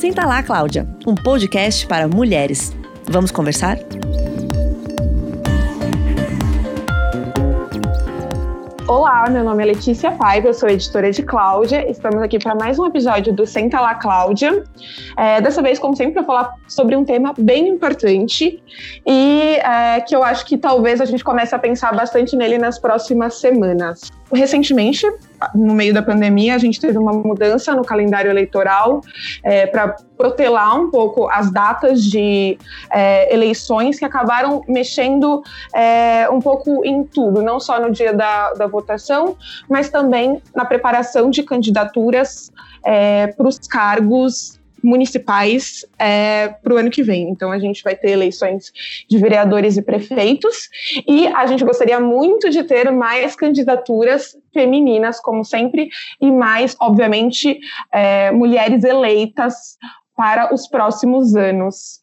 Senta lá, Cláudia, um podcast para mulheres. Vamos conversar? Olá, meu nome é Letícia Paiva, eu sou editora de Cláudia. Estamos aqui para mais um episódio do Senta Lá, Cláudia. É, dessa vez, como sempre, para falar sobre um tema bem importante e é, que eu acho que talvez a gente comece a pensar bastante nele nas próximas semanas. Recentemente, no meio da pandemia, a gente teve uma mudança no calendário eleitoral é, para protelar um pouco as datas de é, eleições que acabaram mexendo é, um pouco em tudo, não só no dia da, da votação, mas também na preparação de candidaturas é, para os cargos municipais é, para o ano que vem. Então, a gente vai ter eleições de vereadores e prefeitos, e a gente gostaria muito de ter mais candidaturas femininas, como sempre, e mais, obviamente, é, mulheres eleitas para os próximos anos.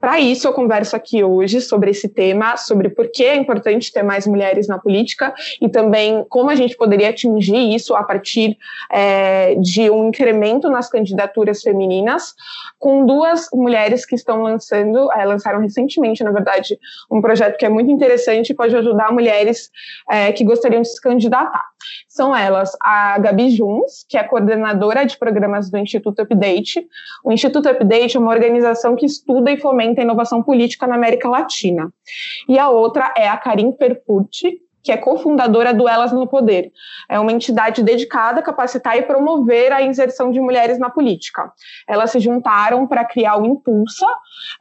Para isso, eu converso aqui hoje sobre esse tema, sobre por que é importante ter mais mulheres na política e também como a gente poderia atingir isso a partir é, de um incremento nas candidaturas femininas, com duas mulheres que estão lançando, é, lançaram recentemente, na verdade, um projeto que é muito interessante e pode ajudar mulheres é, que gostariam de se candidatar. São elas a Gabi Juns, que é coordenadora de programas do Instituto Update. O Instituto Update é uma organização que estuda e fomenta a inovação política na América Latina. E a outra é a Karim Perpucci, que é cofundadora do Elas no Poder. É uma entidade dedicada a capacitar e promover a inserção de mulheres na política. Elas se juntaram para criar o Impulsa,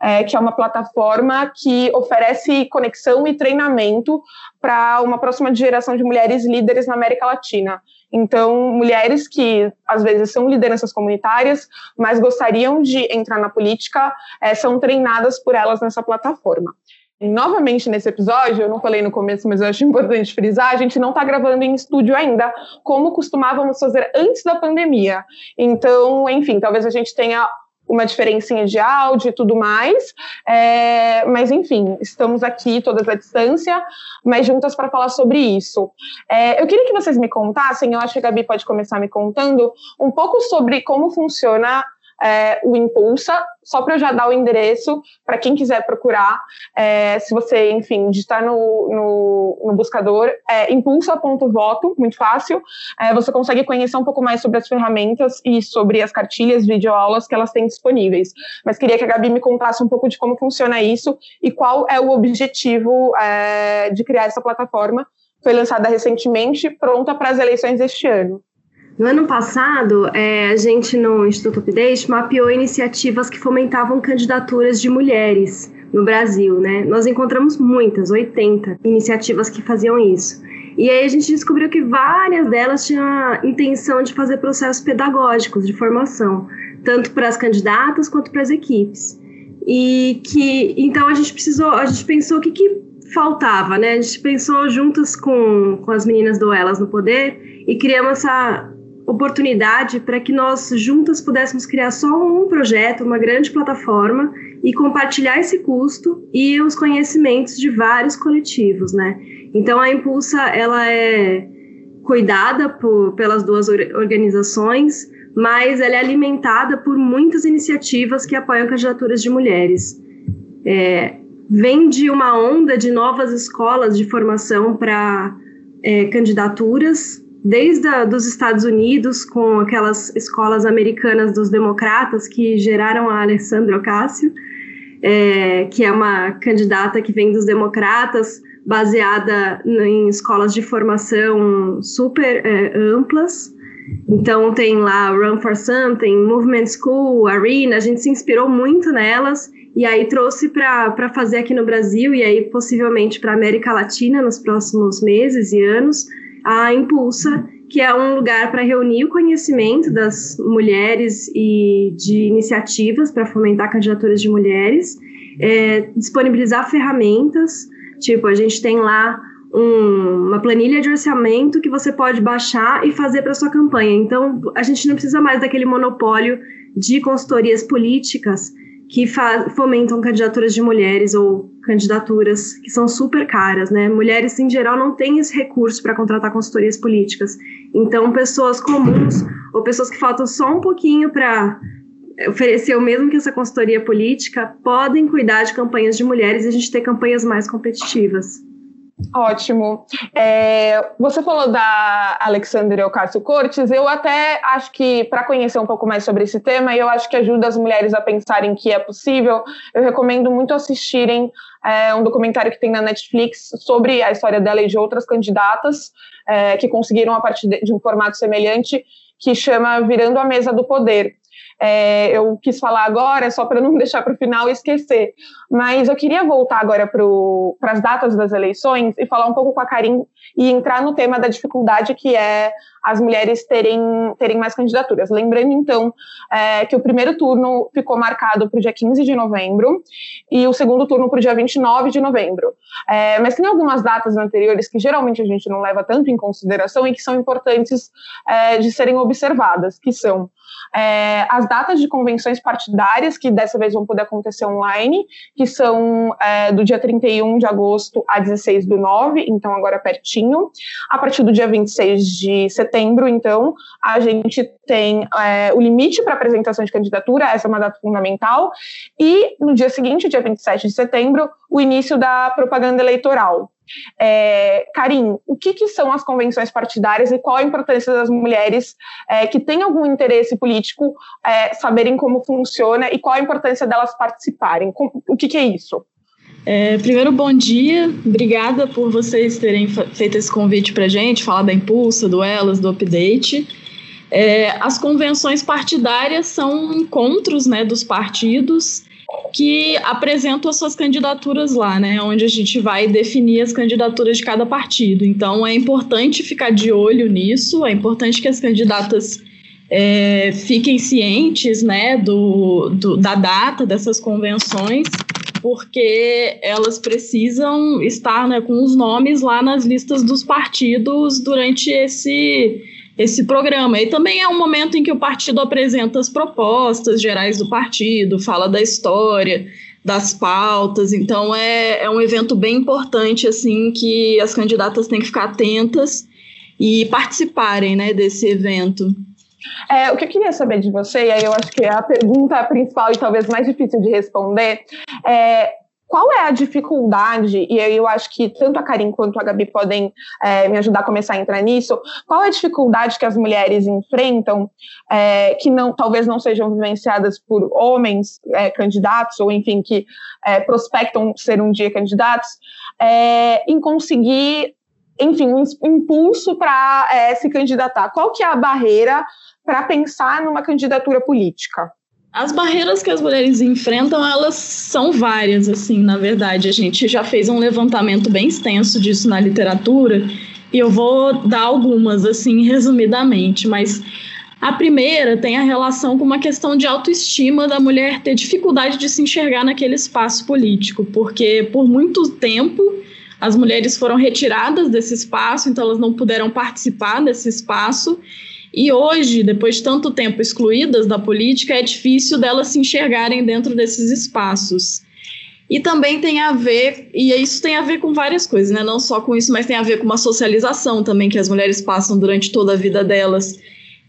é, que é uma plataforma que oferece conexão e treinamento para uma próxima geração de mulheres líderes na América Latina. Então, mulheres que às vezes são lideranças comunitárias, mas gostariam de entrar na política, é, são treinadas por elas nessa plataforma. Novamente nesse episódio, eu não falei no começo, mas eu acho importante frisar, a gente não está gravando em estúdio ainda, como costumávamos fazer antes da pandemia. Então, enfim, talvez a gente tenha uma diferencinha de áudio e tudo mais, é, mas enfim, estamos aqui todas à distância, mas juntas para falar sobre isso. É, eu queria que vocês me contassem, eu acho que a Gabi pode começar me contando um pouco sobre como funciona é, o Impulsa, só para eu já dar o endereço para quem quiser procurar. É, se você, enfim, digitar no, no, no buscador, é impulsa.voto, muito fácil. É, você consegue conhecer um pouco mais sobre as ferramentas e sobre as cartilhas, videoaulas que elas têm disponíveis. Mas queria que a Gabi me contasse um pouco de como funciona isso e qual é o objetivo é, de criar essa plataforma. Foi lançada recentemente, pronta para as eleições deste ano. No ano passado, é, a gente no Instituto Update mapeou iniciativas que fomentavam candidaturas de mulheres no Brasil, né? Nós encontramos muitas, 80 iniciativas que faziam isso. E aí a gente descobriu que várias delas tinham a intenção de fazer processos pedagógicos de formação, tanto para as candidatas quanto para as equipes. E que então a gente precisou, a gente pensou o que, que faltava, né? A gente pensou juntas com, com as meninas do Elas no Poder e criamos essa oportunidade para que nós juntas pudéssemos criar só um projeto, uma grande plataforma e compartilhar esse custo e os conhecimentos de vários coletivos, né? Então a Impulsa ela é cuidada por, pelas duas organizações, mas ela é alimentada por muitas iniciativas que apoiam candidaturas de mulheres. É, vem de uma onda de novas escolas de formação para é, candidaturas desde a, dos Estados Unidos, com aquelas escolas americanas dos democratas que geraram a Alessandra Ocasio, é, que é uma candidata que vem dos democratas, baseada em escolas de formação super é, amplas. Então tem lá Run for Something, Movement School, Arena, a gente se inspirou muito nelas e aí trouxe para fazer aqui no Brasil e aí possivelmente para América Latina nos próximos meses e anos a Impulsa, que é um lugar para reunir o conhecimento das mulheres e de iniciativas para fomentar candidaturas de mulheres, é, disponibilizar ferramentas, tipo, a gente tem lá um, uma planilha de orçamento que você pode baixar e fazer para sua campanha. Então, a gente não precisa mais daquele monopólio de consultorias políticas que fomentam candidaturas de mulheres ou candidaturas que são super caras, né? Mulheres em geral não têm esse recurso para contratar consultorias políticas. Então, pessoas comuns ou pessoas que faltam só um pouquinho para ofereceu mesmo que essa consultoria política, podem cuidar de campanhas de mulheres e a gente ter campanhas mais competitivas. Ótimo. É, você falou da Alexandre Ocasio Cortes. Eu até acho que, para conhecer um pouco mais sobre esse tema, eu acho que ajuda as mulheres a pensarem que é possível. Eu recomendo muito assistirem é, um documentário que tem na Netflix sobre a história dela e de outras candidatas é, que conseguiram, a partir de, de um formato semelhante, que chama Virando a Mesa do Poder. É, eu quis falar agora, só para não deixar para o final e esquecer. Mas eu queria voltar agora para as datas das eleições e falar um pouco com a Karim e entrar no tema da dificuldade que é as mulheres terem, terem mais candidaturas. Lembrando, então, é, que o primeiro turno ficou marcado para o dia 15 de novembro e o segundo turno para o dia 29 de novembro. É, mas tem algumas datas anteriores que geralmente a gente não leva tanto em consideração e que são importantes é, de serem observadas, que são é, as datas de convenções partidárias, que dessa vez vão poder acontecer online, que são é, do dia 31 de agosto a 16 do 9, então agora pertinho. A partir do dia 26 de setembro, então, a gente tem é, o limite para apresentação de candidatura, essa é uma data fundamental, e no dia seguinte, dia 27 de setembro, o início da propaganda eleitoral. É, Karim, o que, que, são as convenções partidárias e qual a importância das mulheres é, que têm algum interesse político é, saberem como funciona e qual a importância delas participarem? O que, que é isso? É, primeiro, bom dia. Obrigada por vocês terem feito esse convite para gente, falar da Impulsa, do Elas, do Update. É, as convenções partidárias são encontros né, dos partidos que apresentam as suas candidaturas lá, né? Onde a gente vai definir as candidaturas de cada partido. Então é importante ficar de olho nisso, é importante que as candidatas é, fiquem cientes né, do, do, da data dessas convenções, porque elas precisam estar né, com os nomes lá nas listas dos partidos durante esse esse programa. E também é um momento em que o partido apresenta as propostas gerais do partido, fala da história, das pautas. Então é, é um evento bem importante assim que as candidatas têm que ficar atentas e participarem né, desse evento. É, o que eu queria saber de você, e aí eu acho que é a pergunta principal e talvez mais difícil de responder, é qual é a dificuldade, e eu acho que tanto a Karim quanto a Gabi podem é, me ajudar a começar a entrar nisso, qual é a dificuldade que as mulheres enfrentam, é, que não, talvez não sejam vivenciadas por homens é, candidatos, ou enfim, que é, prospectam ser um dia candidatos, é, em conseguir, enfim, um impulso para é, se candidatar? Qual que é a barreira para pensar numa candidatura política? As barreiras que as mulheres enfrentam, elas são várias, assim, na verdade. A gente já fez um levantamento bem extenso disso na literatura, e eu vou dar algumas, assim, resumidamente, mas a primeira tem a relação com uma questão de autoestima da mulher ter dificuldade de se enxergar naquele espaço político, porque por muito tempo as mulheres foram retiradas desse espaço, então elas não puderam participar desse espaço, e hoje, depois de tanto tempo excluídas da política, é difícil delas se enxergarem dentro desses espaços. E também tem a ver, e isso tem a ver com várias coisas, né? Não só com isso, mas tem a ver com uma socialização também que as mulheres passam durante toda a vida delas,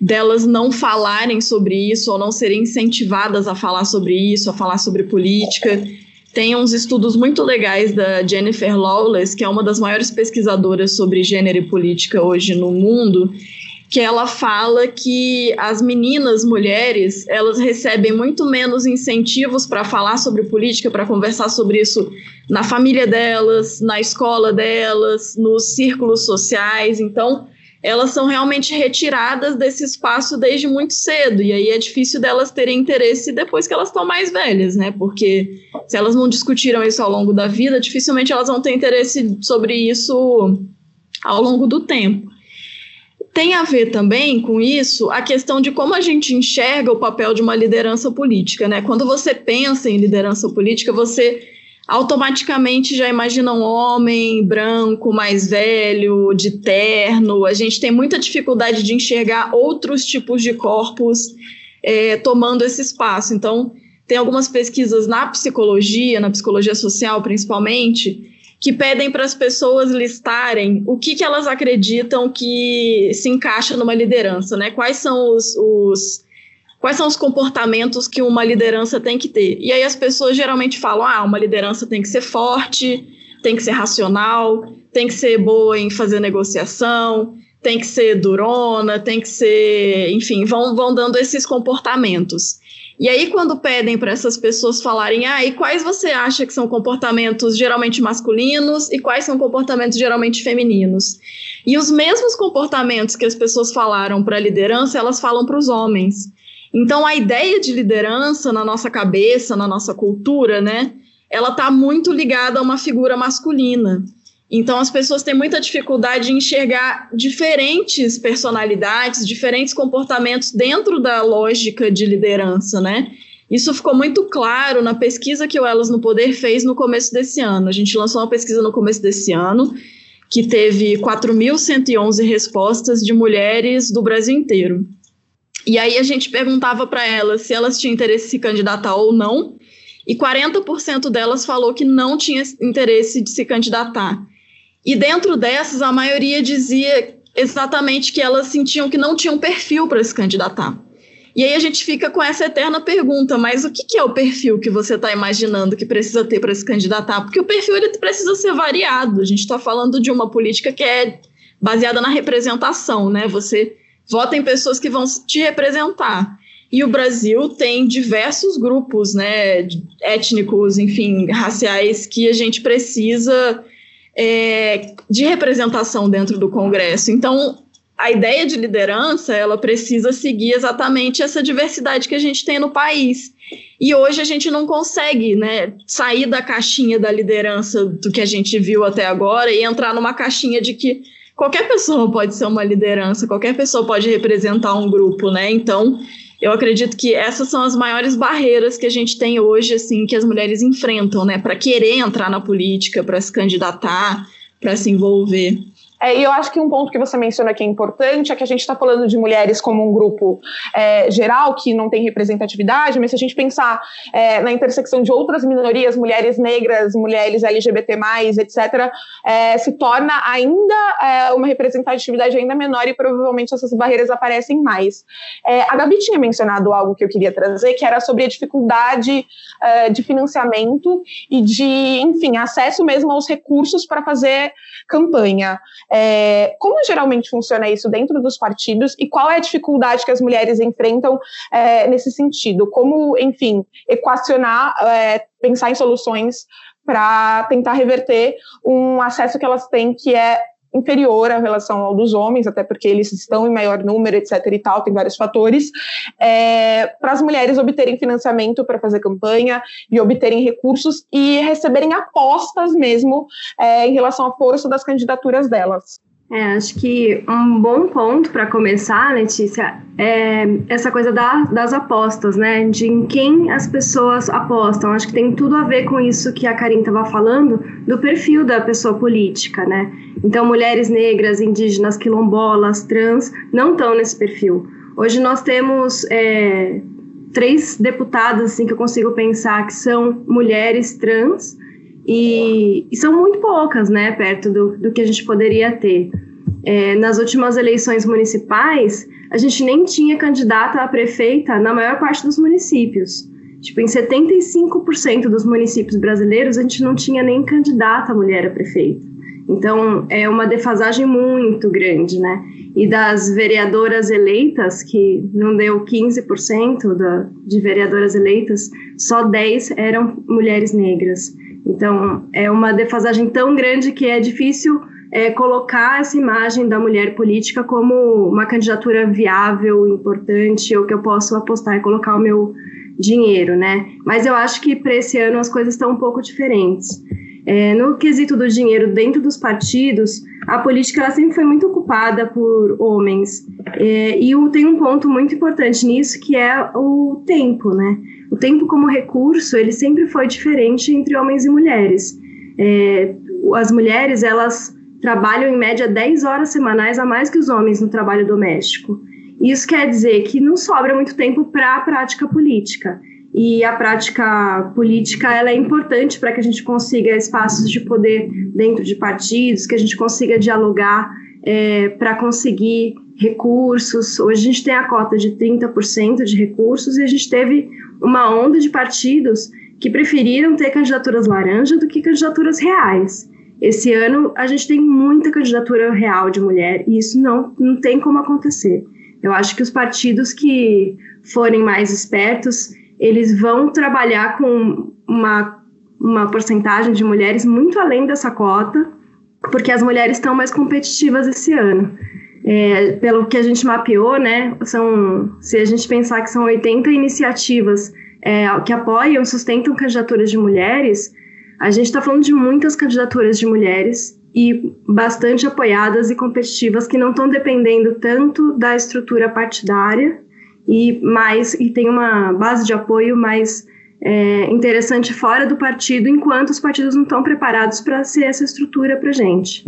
delas não falarem sobre isso ou não serem incentivadas a falar sobre isso, a falar sobre política. Tem uns estudos muito legais da Jennifer Lawless, que é uma das maiores pesquisadoras sobre gênero e política hoje no mundo, que ela fala que as meninas mulheres elas recebem muito menos incentivos para falar sobre política, para conversar sobre isso na família delas, na escola delas, nos círculos sociais. Então, elas são realmente retiradas desse espaço desde muito cedo. E aí é difícil delas terem interesse depois que elas estão mais velhas, né? Porque se elas não discutiram isso ao longo da vida, dificilmente elas vão ter interesse sobre isso ao longo do tempo tem a ver também com isso a questão de como a gente enxerga o papel de uma liderança política, né? Quando você pensa em liderança política, você automaticamente já imagina um homem branco, mais velho, de terno. A gente tem muita dificuldade de enxergar outros tipos de corpos é, tomando esse espaço. Então, tem algumas pesquisas na psicologia, na psicologia social principalmente, que pedem para as pessoas listarem o que, que elas acreditam que se encaixa numa liderança, né? Quais são os, os quais são os comportamentos que uma liderança tem que ter. E aí as pessoas geralmente falam: ah, uma liderança tem que ser forte, tem que ser racional, tem que ser boa em fazer negociação, tem que ser durona, tem que ser, enfim, vão, vão dando esses comportamentos. E aí, quando pedem para essas pessoas falarem, ah, e quais você acha que são comportamentos geralmente masculinos e quais são comportamentos geralmente femininos? E os mesmos comportamentos que as pessoas falaram para a liderança, elas falam para os homens. Então, a ideia de liderança na nossa cabeça, na nossa cultura, né, ela está muito ligada a uma figura masculina. Então, as pessoas têm muita dificuldade em enxergar diferentes personalidades, diferentes comportamentos dentro da lógica de liderança, né? Isso ficou muito claro na pesquisa que o Elas no Poder fez no começo desse ano. A gente lançou uma pesquisa no começo desse ano que teve 4.111 respostas de mulheres do Brasil inteiro. E aí a gente perguntava para elas se elas tinham interesse em se candidatar ou não, e 40% delas falou que não tinha interesse de se candidatar. E dentro dessas, a maioria dizia exatamente que elas sentiam que não tinham perfil para se candidatar. E aí a gente fica com essa eterna pergunta, mas o que, que é o perfil que você está imaginando que precisa ter para se candidatar? Porque o perfil ele precisa ser variado. A gente está falando de uma política que é baseada na representação, né? Você vota em pessoas que vão te representar. E o Brasil tem diversos grupos, né, étnicos, enfim, raciais, que a gente precisa é, de representação dentro do Congresso. Então, a ideia de liderança, ela precisa seguir exatamente essa diversidade que a gente tem no país. E hoje a gente não consegue né, sair da caixinha da liderança do que a gente viu até agora e entrar numa caixinha de que qualquer pessoa pode ser uma liderança, qualquer pessoa pode representar um grupo, né? Então, eu acredito que essas são as maiores barreiras que a gente tem hoje, assim, que as mulheres enfrentam, né, para querer entrar na política, para se candidatar, para se envolver. É, e eu acho que um ponto que você menciona que é importante é que a gente está falando de mulheres como um grupo é, geral que não tem representatividade, mas se a gente pensar é, na intersecção de outras minorias, mulheres negras, mulheres LGBT, etc., é, se torna ainda é, uma representatividade ainda menor e provavelmente essas barreiras aparecem mais. É, a Gabi tinha mencionado algo que eu queria trazer, que era sobre a dificuldade de financiamento e de, enfim, acesso mesmo aos recursos para fazer campanha. É, como geralmente funciona isso dentro dos partidos e qual é a dificuldade que as mulheres enfrentam é, nesse sentido? Como, enfim, equacionar, é, pensar em soluções para tentar reverter um acesso que elas têm que é inferior à relação ao dos homens, até porque eles estão em maior número, etc. e tal, tem vários fatores, é, para as mulheres obterem financiamento para fazer campanha e obterem recursos e receberem apostas mesmo é, em relação à força das candidaturas delas. É, acho que um bom ponto para começar, Letícia, é essa coisa da, das apostas, né? De em quem as pessoas apostam. Acho que tem tudo a ver com isso que a Karine estava falando, do perfil da pessoa política, né? Então, mulheres negras, indígenas, quilombolas, trans, não estão nesse perfil. Hoje nós temos é, três deputadas, assim, que eu consigo pensar que são mulheres trans, e, e, são muito poucas, né, perto do, do que a gente poderia ter. É, nas últimas eleições municipais, a gente nem tinha candidata a prefeita na maior parte dos municípios. Tipo, em 75% dos municípios brasileiros, a gente não tinha nem candidata mulher a prefeita. Então, é uma defasagem muito grande, né? E das vereadoras eleitas, que não deu 15% da, de vereadoras eleitas, só 10 eram mulheres negras. Então, é uma defasagem tão grande que é difícil é, colocar essa imagem da mulher política como uma candidatura viável, importante, ou que eu posso apostar e colocar o meu dinheiro, né? Mas eu acho que para esse ano as coisas estão um pouco diferentes. É, no quesito do dinheiro dentro dos partidos, a política ela sempre foi muito ocupada por homens. É, e tem um ponto muito importante nisso, que é o tempo, né? O tempo como recurso, ele sempre foi diferente entre homens e mulheres. É, as mulheres, elas trabalham em média 10 horas semanais a mais que os homens no trabalho doméstico. Isso quer dizer que não sobra muito tempo para a prática política. E a prática política ela é importante para que a gente consiga espaços de poder dentro de partidos, que a gente consiga dialogar é, para conseguir recursos. Hoje a gente tem a cota de 30% de recursos e a gente teve uma onda de partidos que preferiram ter candidaturas laranja do que candidaturas reais. Esse ano a gente tem muita candidatura real de mulher e isso não, não tem como acontecer. Eu acho que os partidos que forem mais espertos, eles vão trabalhar com uma, uma porcentagem de mulheres muito além dessa cota, porque as mulheres estão mais competitivas esse ano. É, pelo que a gente mapeou, né, são, se a gente pensar que são 80 iniciativas é, que apoiam, sustentam candidaturas de mulheres, a gente está falando de muitas candidaturas de mulheres e bastante apoiadas e competitivas que não estão dependendo tanto da estrutura partidária e mais e tem uma base de apoio mais é, interessante fora do partido, enquanto os partidos não estão preparados para ser essa estrutura para gente.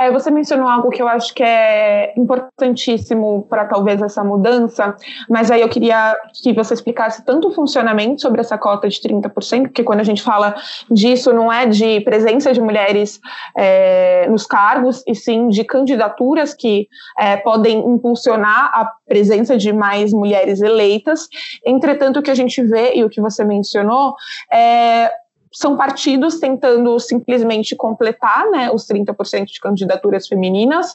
É, você mencionou algo que eu acho que é importantíssimo para talvez essa mudança, mas aí eu queria que você explicasse tanto o funcionamento sobre essa cota de 30%, porque quando a gente fala disso, não é de presença de mulheres é, nos cargos, e sim de candidaturas que é, podem impulsionar a presença de mais mulheres eleitas. Entretanto, o que a gente vê, e o que você mencionou, é são partidos tentando simplesmente completar né, os 30% de candidaturas femininas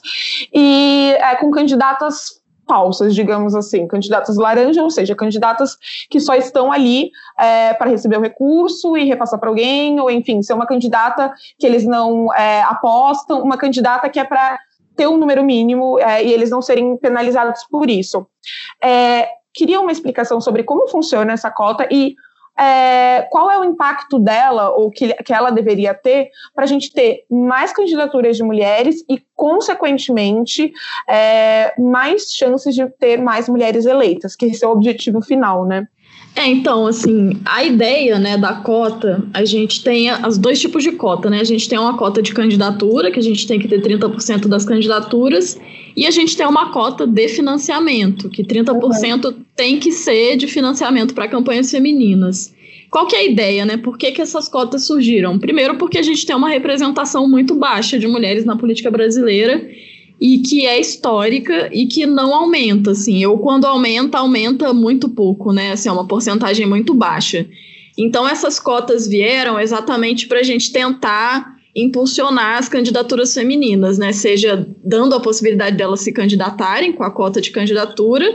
e é, com candidatas falsas, digamos assim, candidatas laranja, ou seja, candidatas que só estão ali é, para receber o recurso e repassar para alguém, ou enfim, ser uma candidata que eles não é, apostam, uma candidata que é para ter um número mínimo é, e eles não serem penalizados por isso. É, queria uma explicação sobre como funciona essa cota e é, qual é o impacto dela, ou que, que ela deveria ter, para a gente ter mais candidaturas de mulheres e, consequentemente, é, mais chances de ter mais mulheres eleitas, que esse é o objetivo final, né? É, então, assim, a ideia, né, da cota, a gente tem os dois tipos de cota, né? A gente tem uma cota de candidatura, que a gente tem que ter 30% das candidaturas, e a gente tem uma cota de financiamento, que 30% uhum. Tem que ser de financiamento para campanhas femininas. Qual que é a ideia, né? Por que, que essas cotas surgiram? Primeiro, porque a gente tem uma representação muito baixa de mulheres na política brasileira e que é histórica e que não aumenta, assim. Ou quando aumenta, aumenta muito pouco, né? Assim, é uma porcentagem muito baixa. Então, essas cotas vieram exatamente para a gente tentar impulsionar as candidaturas femininas, né? Seja dando a possibilidade delas se candidatarem com a cota de candidatura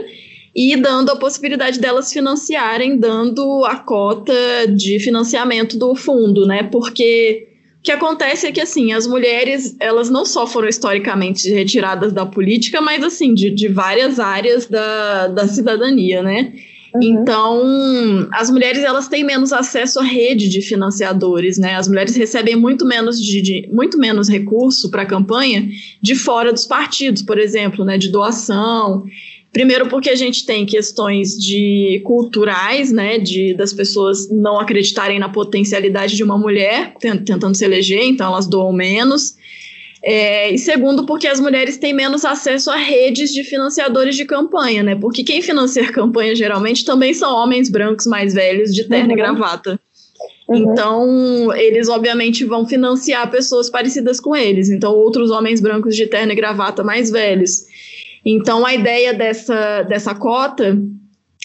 e dando a possibilidade delas financiarem, dando a cota de financiamento do fundo, né? Porque o que acontece é que, assim, as mulheres, elas não só foram historicamente retiradas da política, mas, assim, de, de várias áreas da, da cidadania, né? Uhum. Então, as mulheres elas têm menos acesso à rede de financiadores, né? As mulheres recebem muito menos de, de muito menos recurso para a campanha de fora dos partidos, por exemplo, né? De doação. Primeiro porque a gente tem questões de culturais, né? De das pessoas não acreditarem na potencialidade de uma mulher tentando se eleger, então elas doam menos. É, e segundo, porque as mulheres têm menos acesso a redes de financiadores de campanha, né? Porque quem financia campanha geralmente também são homens brancos mais velhos de terno uhum. e gravata. Uhum. Então, eles obviamente vão financiar pessoas parecidas com eles. Então, outros homens brancos de terno e gravata mais velhos. Então, a ideia dessa, dessa cota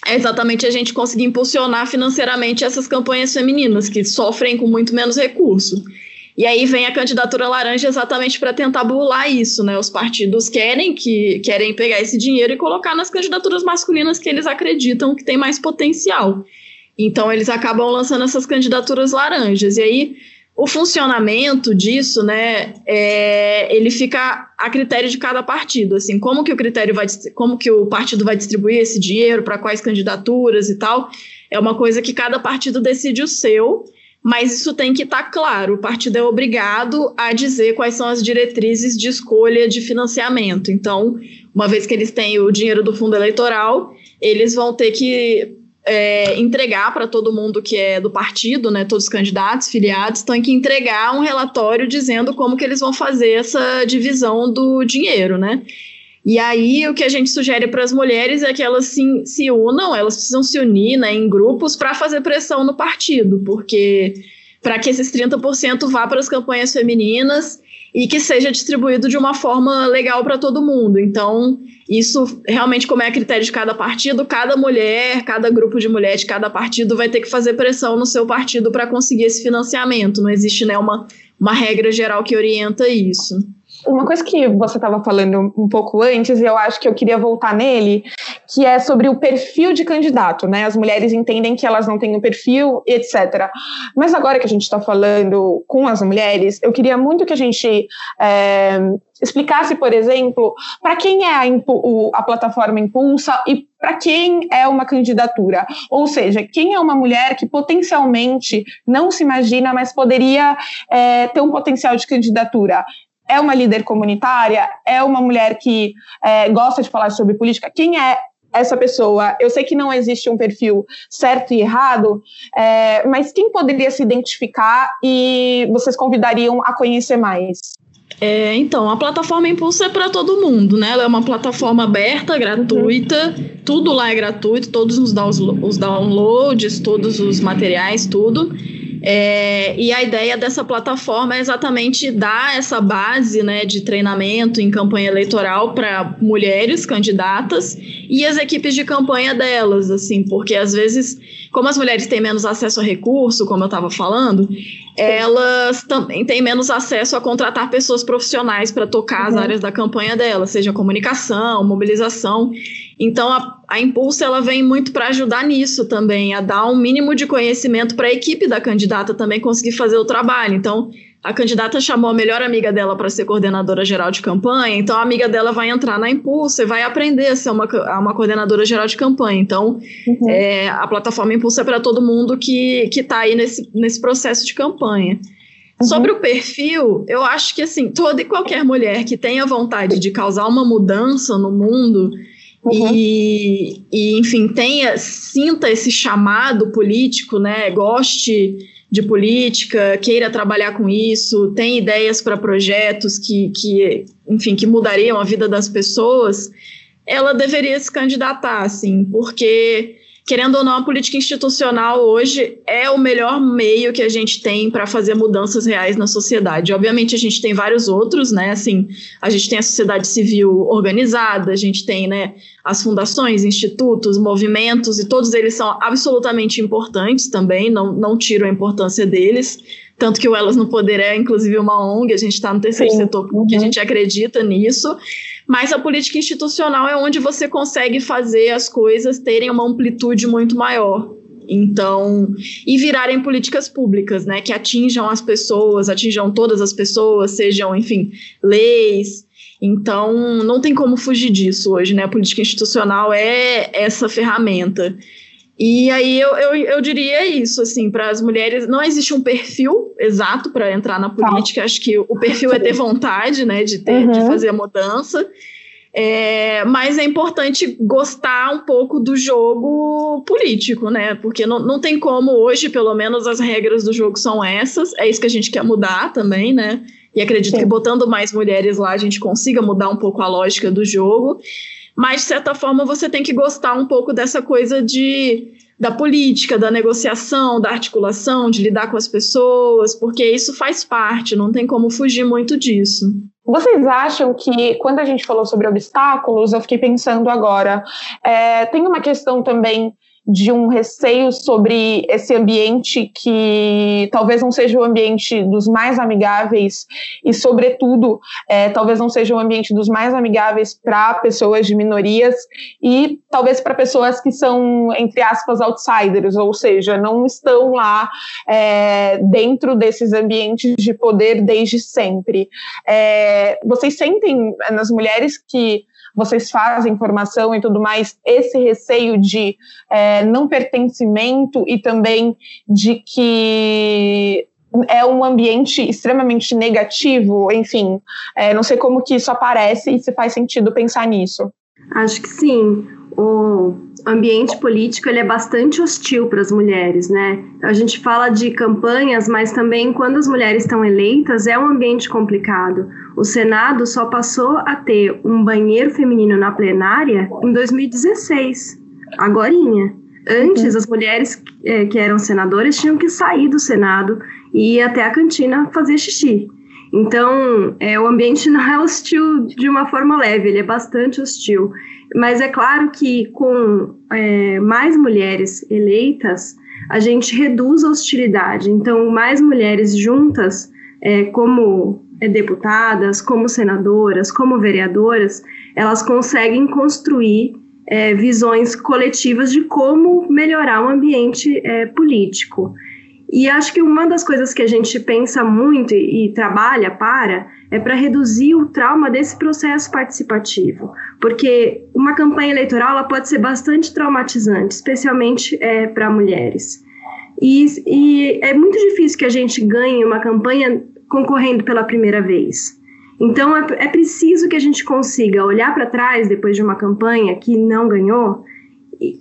é exatamente a gente conseguir impulsionar financeiramente essas campanhas femininas que sofrem com muito menos recurso. E aí vem a candidatura laranja exatamente para tentar burlar isso, né? Os partidos querem que querem pegar esse dinheiro e colocar nas candidaturas masculinas que eles acreditam que tem mais potencial. Então eles acabam lançando essas candidaturas laranjas. E aí o funcionamento disso, né, é, ele fica a critério de cada partido, assim, como que o critério vai, como que o partido vai distribuir esse dinheiro para quais candidaturas e tal, é uma coisa que cada partido decide o seu mas isso tem que estar tá claro. O partido é obrigado a dizer quais são as diretrizes de escolha de financiamento. Então, uma vez que eles têm o dinheiro do fundo eleitoral, eles vão ter que é, entregar para todo mundo que é do partido, né, todos os candidatos, filiados, têm que entregar um relatório dizendo como que eles vão fazer essa divisão do dinheiro, né? E aí o que a gente sugere para as mulheres é que elas se, se unam, elas precisam se unir né, em grupos para fazer pressão no partido, porque para que esses 30% vá para as campanhas femininas e que seja distribuído de uma forma legal para todo mundo. Então, isso realmente, como é critério de cada partido, cada mulher, cada grupo de mulheres de cada partido vai ter que fazer pressão no seu partido para conseguir esse financiamento. Não existe né, uma, uma regra geral que orienta isso. Uma coisa que você estava falando um pouco antes, e eu acho que eu queria voltar nele, que é sobre o perfil de candidato, né? As mulheres entendem que elas não têm um perfil, etc. Mas agora que a gente está falando com as mulheres, eu queria muito que a gente é, explicasse, por exemplo, para quem é a, a plataforma Impulsa e para quem é uma candidatura. Ou seja, quem é uma mulher que potencialmente não se imagina, mas poderia é, ter um potencial de candidatura é uma líder comunitária, é uma mulher que é, gosta de falar sobre política. Quem é essa pessoa? Eu sei que não existe um perfil certo e errado, é, mas quem poderia se identificar e vocês convidariam a conhecer mais? É, então, a plataforma Impulso é para todo mundo, né? Ela é uma plataforma aberta, gratuita, uhum. tudo lá é gratuito, todos os, os downloads, todos os materiais, tudo. É, e a ideia dessa plataforma é exatamente dar essa base né, de treinamento em campanha eleitoral para mulheres candidatas e as equipes de campanha delas, assim, porque às vezes, como as mulheres têm menos acesso a recurso, como eu estava falando, elas também têm menos acesso a contratar pessoas profissionais para tocar uhum. as áreas da campanha delas, seja comunicação, mobilização. Então a, a Impulso ela vem muito para ajudar nisso também, a dar um mínimo de conhecimento para a equipe da candidata também conseguir fazer o trabalho. Então a candidata chamou a melhor amiga dela para ser coordenadora geral de campanha, então a amiga dela vai entrar na Impulso e vai aprender a ser uma, uma coordenadora geral de campanha. Então, uhum. é, a plataforma Impulso é para todo mundo que está aí nesse, nesse processo de campanha. Uhum. Sobre o perfil, eu acho que assim, toda e qualquer mulher que tenha vontade de causar uma mudança no mundo uhum. e, e, enfim, tenha, sinta esse chamado político, né, goste de política, queira trabalhar com isso, tem ideias para projetos que, que, enfim, que mudariam a vida das pessoas, ela deveria se candidatar, assim, porque querendo ou não, a política institucional hoje é o melhor meio que a gente tem para fazer mudanças reais na sociedade. Obviamente, a gente tem vários outros, né? Assim, a gente tem a sociedade civil organizada, a gente tem, né, as fundações, institutos, movimentos, e todos eles são absolutamente importantes também, não, não tiro a importância deles. Tanto que o Elas no Poder é, inclusive, uma ONG, a gente está no terceiro Sim. setor porque uhum. a gente acredita nisso. Mas a política institucional é onde você consegue fazer as coisas terem uma amplitude muito maior. Então, e virarem políticas públicas, né, que atinjam as pessoas, atinjam todas as pessoas, sejam, enfim, leis. Então, não tem como fugir disso hoje, né? A política institucional é essa ferramenta. E aí eu, eu, eu diria isso, assim, para as mulheres, não existe um perfil exato para entrar na política, acho que o perfil é ter vontade, né, de, ter, uhum. de fazer a mudança, é, mas é importante gostar um pouco do jogo político, né, porque não, não tem como hoje, pelo menos as regras do jogo são essas, é isso que a gente quer mudar também, né, e acredito Sim. que botando mais mulheres lá a gente consiga mudar um pouco a lógica do jogo, mas de certa forma você tem que gostar um pouco dessa coisa de da política, da negociação, da articulação, de lidar com as pessoas, porque isso faz parte, não tem como fugir muito disso. Vocês acham que, quando a gente falou sobre obstáculos, eu fiquei pensando agora, é, tem uma questão também de um receio sobre esse ambiente que talvez não seja o ambiente dos mais amigáveis e, sobretudo, é, talvez não seja o ambiente dos mais amigáveis para pessoas de minorias e talvez para pessoas que são, entre aspas, outsiders, ou seja, não estão lá é, dentro desses ambientes de poder desde sempre. É, vocês sentem nas mulheres que vocês fazem formação e tudo mais, esse receio de é, não pertencimento e também de que é um ambiente extremamente negativo, enfim, é, não sei como que isso aparece e se faz sentido pensar nisso. Acho que sim. O ambiente político ele é bastante hostil para as mulheres, né? A gente fala de campanhas, mas também quando as mulheres estão eleitas é um ambiente complicado. O Senado só passou a ter um banheiro feminino na plenária em 2016, agorinha. Antes, as mulheres é, que eram senadoras tinham que sair do Senado e ir até a cantina fazer xixi. Então, é, o ambiente não é hostil de uma forma leve, ele é bastante hostil. Mas é claro que com é, mais mulheres eleitas, a gente reduz a hostilidade. Então, mais mulheres juntas, é, como deputadas, como senadoras, como vereadoras, elas conseguem construir é, visões coletivas de como melhorar o ambiente é, político. E acho que uma das coisas que a gente pensa muito e, e trabalha para é para reduzir o trauma desse processo participativo, porque uma campanha eleitoral ela pode ser bastante traumatizante, especialmente é, para mulheres. E, e é muito difícil que a gente ganhe uma campanha concorrendo pela primeira vez. Então é, é preciso que a gente consiga olhar para trás depois de uma campanha que não ganhou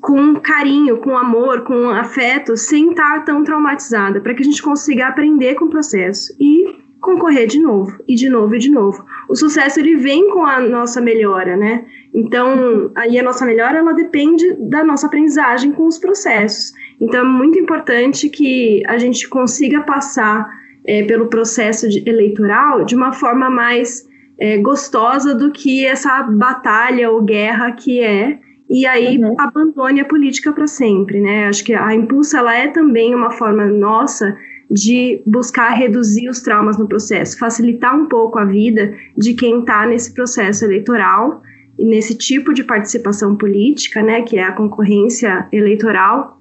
com carinho, com amor, com afeto, sem estar tão traumatizada, para que a gente consiga aprender com o processo e concorrer de novo, e de novo, e de novo. O sucesso, ele vem com a nossa melhora, né? Então, aí a nossa melhora, ela depende da nossa aprendizagem com os processos. Então, é muito importante que a gente consiga passar é, pelo processo de, eleitoral de uma forma mais é, gostosa do que essa batalha ou guerra que é, e aí uhum. abandone a política para sempre, né? Acho que a Impulso ela é também uma forma nossa de buscar reduzir os traumas no processo, facilitar um pouco a vida de quem está nesse processo eleitoral e nesse tipo de participação política, né, que é a concorrência eleitoral,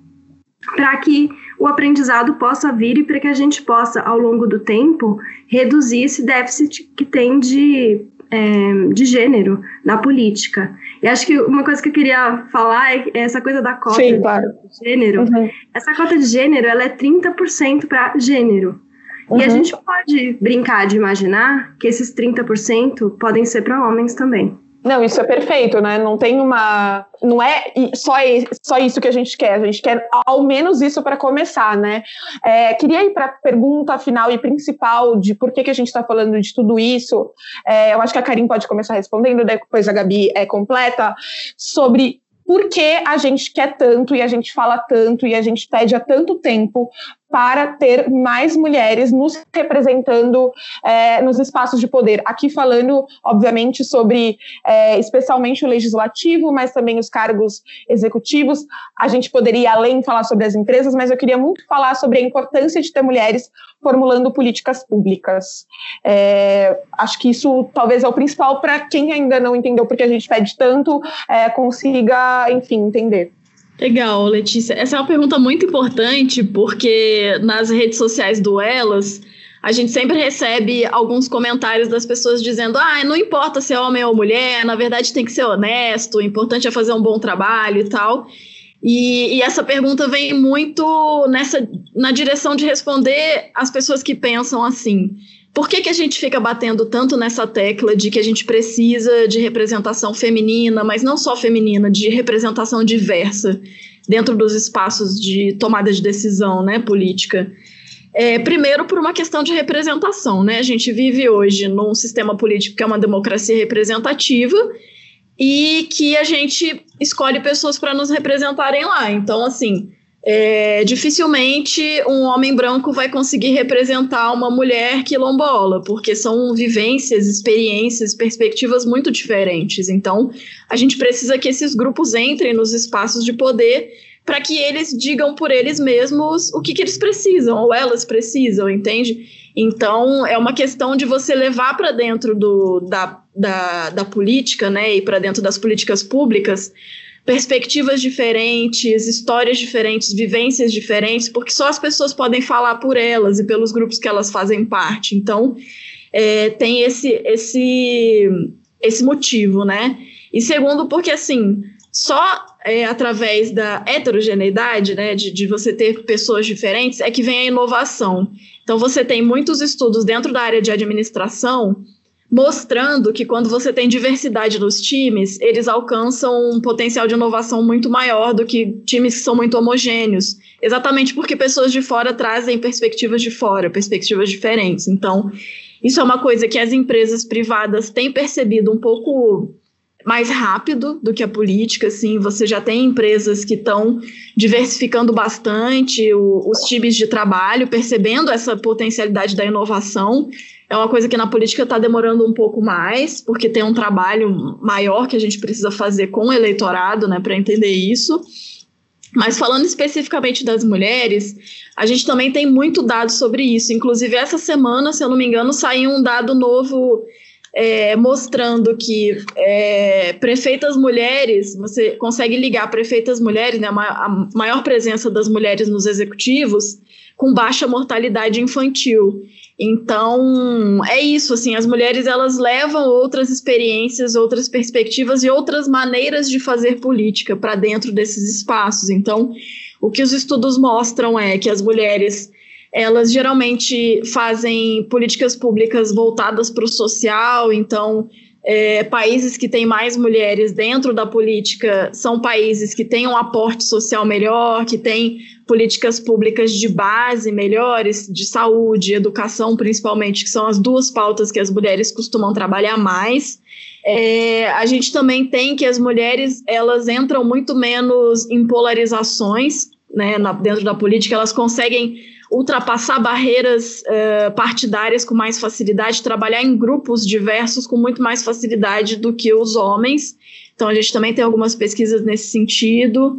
para que o aprendizado possa vir e para que a gente possa, ao longo do tempo, reduzir esse déficit que tem de é, de gênero na política. E acho que uma coisa que eu queria falar é essa coisa da cota Sim, claro. de gênero. Uhum. Essa cota de gênero, ela é 30% para gênero. Uhum. E a uhum. gente pode brincar de imaginar que esses 30% podem ser para homens também. Não, isso é perfeito, né? Não tem uma. Não é só, só isso que a gente quer, a gente quer ao menos isso para começar, né? É, queria ir para a pergunta final e principal de por que, que a gente está falando de tudo isso. É, eu acho que a Karim pode começar respondendo, depois a Gabi é completa, sobre por que a gente quer tanto e a gente fala tanto e a gente pede há tanto tempo para ter mais mulheres nos representando é, nos espaços de poder. Aqui falando, obviamente, sobre é, especialmente o legislativo, mas também os cargos executivos. A gente poderia além falar sobre as empresas, mas eu queria muito falar sobre a importância de ter mulheres formulando políticas públicas. É, acho que isso talvez é o principal para quem ainda não entendeu porque a gente pede tanto, é, consiga, enfim, entender. Legal, Letícia. Essa é uma pergunta muito importante, porque nas redes sociais do Elas, a gente sempre recebe alguns comentários das pessoas dizendo: ah, não importa se é homem ou mulher, na verdade tem que ser honesto, o importante é fazer um bom trabalho e tal. E, e, essa pergunta vem muito nessa na direção de responder as pessoas que pensam assim. Por que, que a gente fica batendo tanto nessa tecla de que a gente precisa de representação feminina, mas não só feminina, de representação diversa dentro dos espaços de tomada de decisão né, política? É, primeiro, por uma questão de representação. Né? A gente vive hoje num sistema político que é uma democracia representativa e que a gente escolhe pessoas para nos representarem lá. Então, assim, é, dificilmente um homem branco vai conseguir representar uma mulher quilombola, porque são vivências, experiências, perspectivas muito diferentes. Então, a gente precisa que esses grupos entrem nos espaços de poder para que eles digam por eles mesmos o que, que eles precisam, ou elas precisam, entende? Então, é uma questão de você levar para dentro do, da, da, da política, né, e para dentro das políticas públicas, perspectivas diferentes, histórias diferentes, vivências diferentes, porque só as pessoas podem falar por elas e pelos grupos que elas fazem parte. Então, é, tem esse, esse, esse motivo, né? E segundo, porque assim, só é, através da heterogeneidade, né, de, de você ter pessoas diferentes, é que vem a inovação. Então, você tem muitos estudos dentro da área de administração mostrando que quando você tem diversidade nos times, eles alcançam um potencial de inovação muito maior do que times que são muito homogêneos. Exatamente porque pessoas de fora trazem perspectivas de fora, perspectivas diferentes. Então, isso é uma coisa que as empresas privadas têm percebido um pouco mais rápido do que a política, assim, você já tem empresas que estão diversificando bastante o, os times de trabalho, percebendo essa potencialidade da inovação é uma coisa que na política está demorando um pouco mais, porque tem um trabalho maior que a gente precisa fazer com o eleitorado, né, para entender isso. Mas falando especificamente das mulheres, a gente também tem muito dado sobre isso. Inclusive, essa semana, se eu não me engano, saiu um dado novo é, mostrando que é, prefeitas mulheres, você consegue ligar prefeitas mulheres, né, a maior presença das mulheres nos executivos, com baixa mortalidade infantil. Então, é isso, assim, as mulheres elas levam outras experiências, outras perspectivas e outras maneiras de fazer política para dentro desses espaços. Então, o que os estudos mostram é que as mulheres elas geralmente fazem políticas públicas voltadas para o social, então é, países que têm mais mulheres dentro da política são países que têm um aporte social melhor, que têm políticas públicas de base melhores, de saúde, educação principalmente, que são as duas pautas que as mulheres costumam trabalhar mais. É, a gente também tem que as mulheres elas entram muito menos em polarizações né, na, dentro da política, elas conseguem ultrapassar barreiras uh, partidárias com mais facilidade, trabalhar em grupos diversos com muito mais facilidade do que os homens. Então, a gente também tem algumas pesquisas nesse sentido.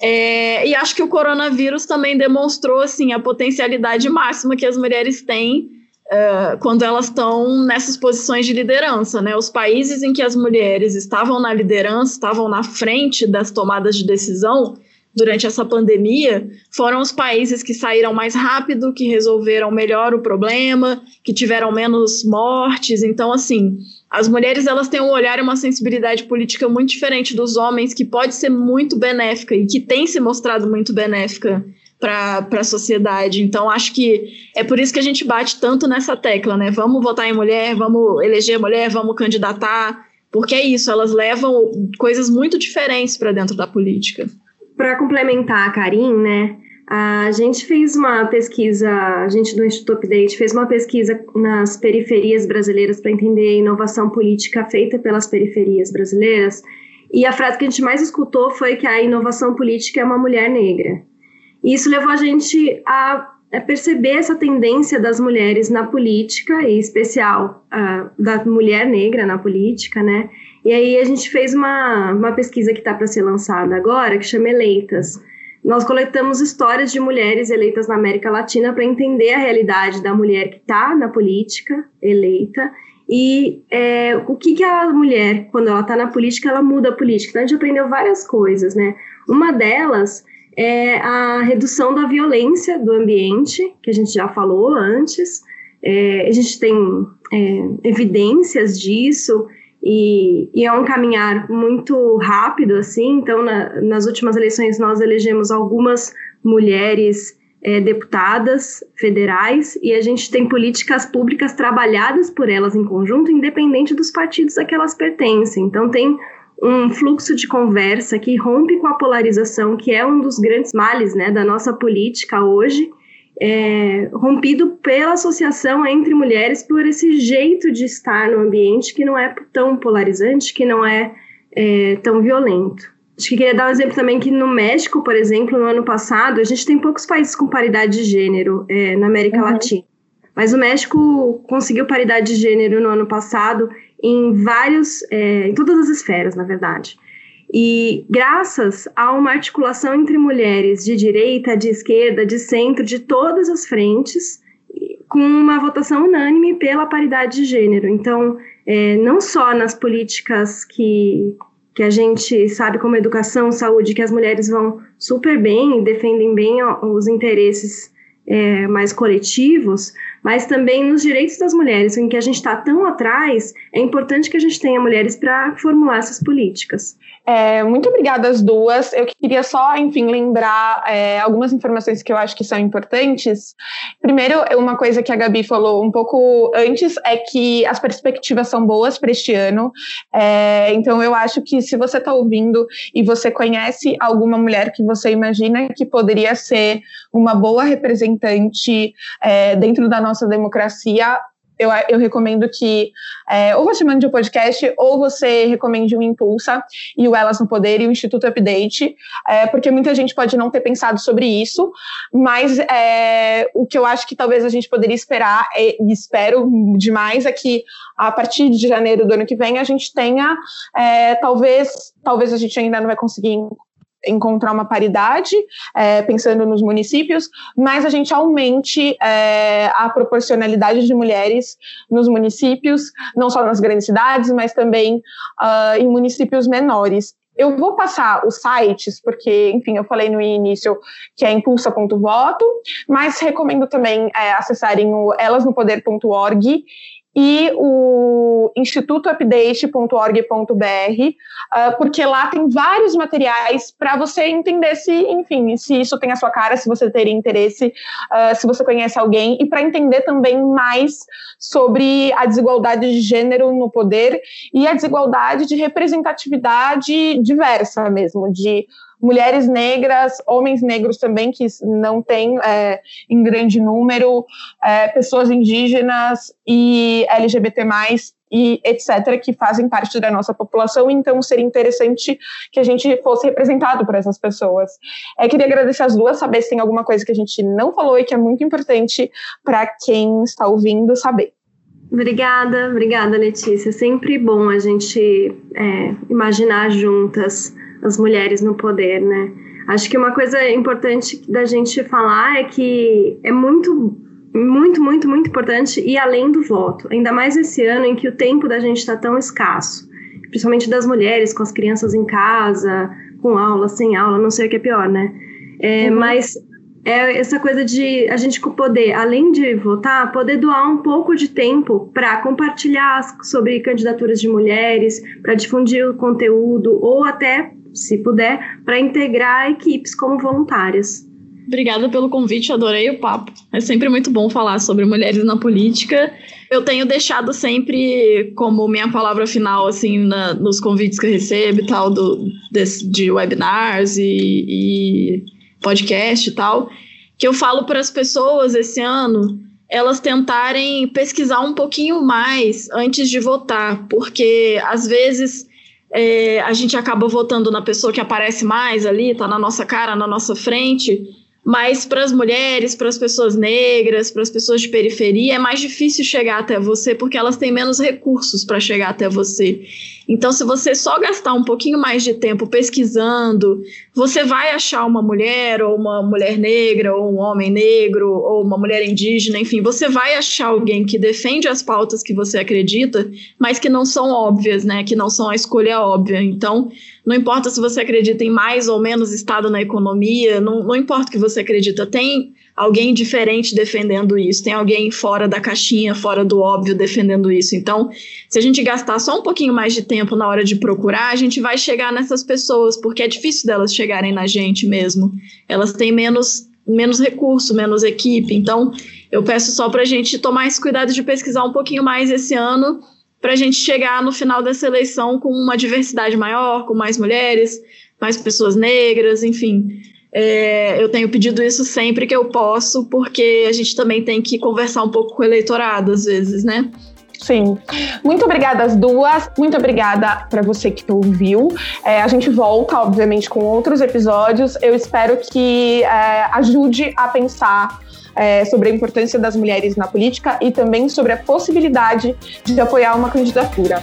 É, e acho que o coronavírus também demonstrou assim, a potencialidade máxima que as mulheres têm uh, quando elas estão nessas posições de liderança. Né? Os países em que as mulheres estavam na liderança, estavam na frente das tomadas de decisão, durante essa pandemia foram os países que saíram mais rápido, que resolveram melhor o problema, que tiveram menos mortes. Então, assim, as mulheres elas têm um olhar e uma sensibilidade política muito diferente dos homens, que pode ser muito benéfica e que tem se mostrado muito benéfica para a sociedade. Então, acho que é por isso que a gente bate tanto nessa tecla, né? Vamos votar em mulher, vamos eleger mulher, vamos candidatar, porque é isso, elas levam coisas muito diferentes para dentro da política. Para complementar a Karim, né? A gente fez uma pesquisa, a gente do Instituto Update fez uma pesquisa nas periferias brasileiras para entender a inovação política feita pelas periferias brasileiras. E a frase que a gente mais escutou foi que a inovação política é uma mulher negra. E isso levou a gente a, perceber essa tendência das mulheres na política, em especial da mulher negra na política, né? E aí a gente fez uma, uma pesquisa que está para ser lançada agora, que chama Eleitas. Nós coletamos histórias de mulheres eleitas na América Latina para entender a realidade da mulher que está na política, eleita, e é, o que, que a mulher, quando ela está na política, ela muda a política. Então a gente aprendeu várias coisas, né? Uma delas é a redução da violência do ambiente, que a gente já falou antes. É, a gente tem é, evidências disso, e, e, é um caminhar muito rápido, assim. Então, na, nas últimas eleições, nós elegemos algumas mulheres é, deputadas federais e a gente tem políticas públicas trabalhadas por elas em conjunto, independente dos partidos a que elas pertencem. Então, tem um fluxo de conversa que rompe com a polarização, que é um dos grandes males né, da nossa política hoje é, rompido pela associação entre mulheres por esse jeito de estar no ambiente que não é tão polarizante, que não é, é tão violento. Acho que queria dar um exemplo também que no México, por exemplo, no ano passado, a gente tem poucos países com paridade de gênero é, na América uhum. Latina. Mas o México conseguiu paridade de gênero no ano passado em vários, é, em todas as esferas, na verdade. E graças a uma articulação entre mulheres de direita, de esquerda, de centro, de todas as frentes, com uma votação unânime pela paridade de gênero. Então, é, não só nas políticas que, que a gente sabe como educação, saúde, que as mulheres vão super bem e defendem bem os interesses é, mais coletivos, mas também nos direitos das mulheres, em que a gente está tão atrás, é importante que a gente tenha mulheres para formular essas políticas. É, muito obrigada às duas. Eu queria só, enfim, lembrar é, algumas informações que eu acho que são importantes. Primeiro, uma coisa que a Gabi falou um pouco antes é que as perspectivas são boas para este ano. É, então, eu acho que se você está ouvindo e você conhece alguma mulher que você imagina que poderia ser uma boa representante é, dentro da nossa democracia, eu, eu recomendo que é, ou você mande um podcast ou você recomende o Impulsa e o Elas no Poder e o Instituto Update, é, porque muita gente pode não ter pensado sobre isso, mas é, o que eu acho que talvez a gente poderia esperar, e espero demais, é que a partir de janeiro do ano que vem a gente tenha, é, talvez, talvez a gente ainda não vai conseguir encontrar uma paridade, é, pensando nos municípios, mas a gente aumente é, a proporcionalidade de mulheres nos municípios, não só nas grandes cidades, mas também uh, em municípios menores. Eu vou passar os sites, porque, enfim, eu falei no início que é impulsa.voto, mas recomendo também é, acessarem o elasnopoder.org e o institutoupdate.org.br, ah, porque lá tem vários materiais para você entender se, enfim, se isso tem a sua cara, se você teria interesse, uh, se você conhece alguém, e para entender também mais sobre a desigualdade de gênero no poder e a desigualdade de representatividade diversa mesmo, de mulheres negras, homens negros também, que não tem é, em grande número, é, pessoas indígenas e LGBT, e etc., que fazem parte da nossa população, então seria interessante que a gente fosse representado por essas pessoas. É, queria agradecer as duas, saber se tem alguma coisa que a gente não falou e que é muito importante para quem está ouvindo saber. Obrigada, obrigada, Letícia. Sempre bom a gente é, imaginar juntas as mulheres no poder, né? Acho que uma coisa importante da gente falar é que é muito, muito, muito, muito importante ir além do voto, ainda mais esse ano em que o tempo da gente está tão escasso, principalmente das mulheres com as crianças em casa, com aula, sem aula, não sei o que é pior, né? É, uhum. Mas é essa coisa de a gente poder, além de votar, poder doar um pouco de tempo para compartilhar sobre candidaturas de mulheres, para difundir o conteúdo ou até se puder, para integrar equipes como voluntárias. Obrigada pelo convite, adorei o papo. É sempre muito bom falar sobre mulheres na política. Eu tenho deixado sempre como minha palavra final, assim, na, nos convites que eu recebo e tal, do, desse, de webinars e, e podcast e tal, que eu falo para as pessoas esse ano elas tentarem pesquisar um pouquinho mais antes de votar, porque às vezes é, a gente acaba votando na pessoa que aparece mais ali, tá na nossa cara, na nossa frente, mas para as mulheres, para as pessoas negras, para as pessoas de periferia, é mais difícil chegar até você porque elas têm menos recursos para chegar até você. Então, se você só gastar um pouquinho mais de tempo pesquisando, você vai achar uma mulher, ou uma mulher negra, ou um homem negro, ou uma mulher indígena, enfim, você vai achar alguém que defende as pautas que você acredita, mas que não são óbvias, né? Que não são a escolha óbvia. Então, não importa se você acredita em mais ou menos Estado na economia, não, não importa o que você acredita, tem alguém diferente defendendo isso, tem alguém fora da caixinha, fora do óbvio defendendo isso. Então, se a gente gastar só um pouquinho mais de tempo na hora de procurar, a gente vai chegar nessas pessoas, porque é difícil delas chegarem na gente mesmo. Elas têm menos, menos recurso, menos equipe. Então, eu peço só para a gente tomar esse cuidado de pesquisar um pouquinho mais esse ano, para a gente chegar no final dessa eleição com uma diversidade maior, com mais mulheres, mais pessoas negras, enfim. É, eu tenho pedido isso sempre que eu posso, porque a gente também tem que conversar um pouco com o eleitorado, às vezes, né? Sim. Muito obrigada às duas. Muito obrigada para você que ouviu. É, a gente volta, obviamente, com outros episódios. Eu espero que é, ajude a pensar é, sobre a importância das mulheres na política e também sobre a possibilidade de apoiar uma candidatura.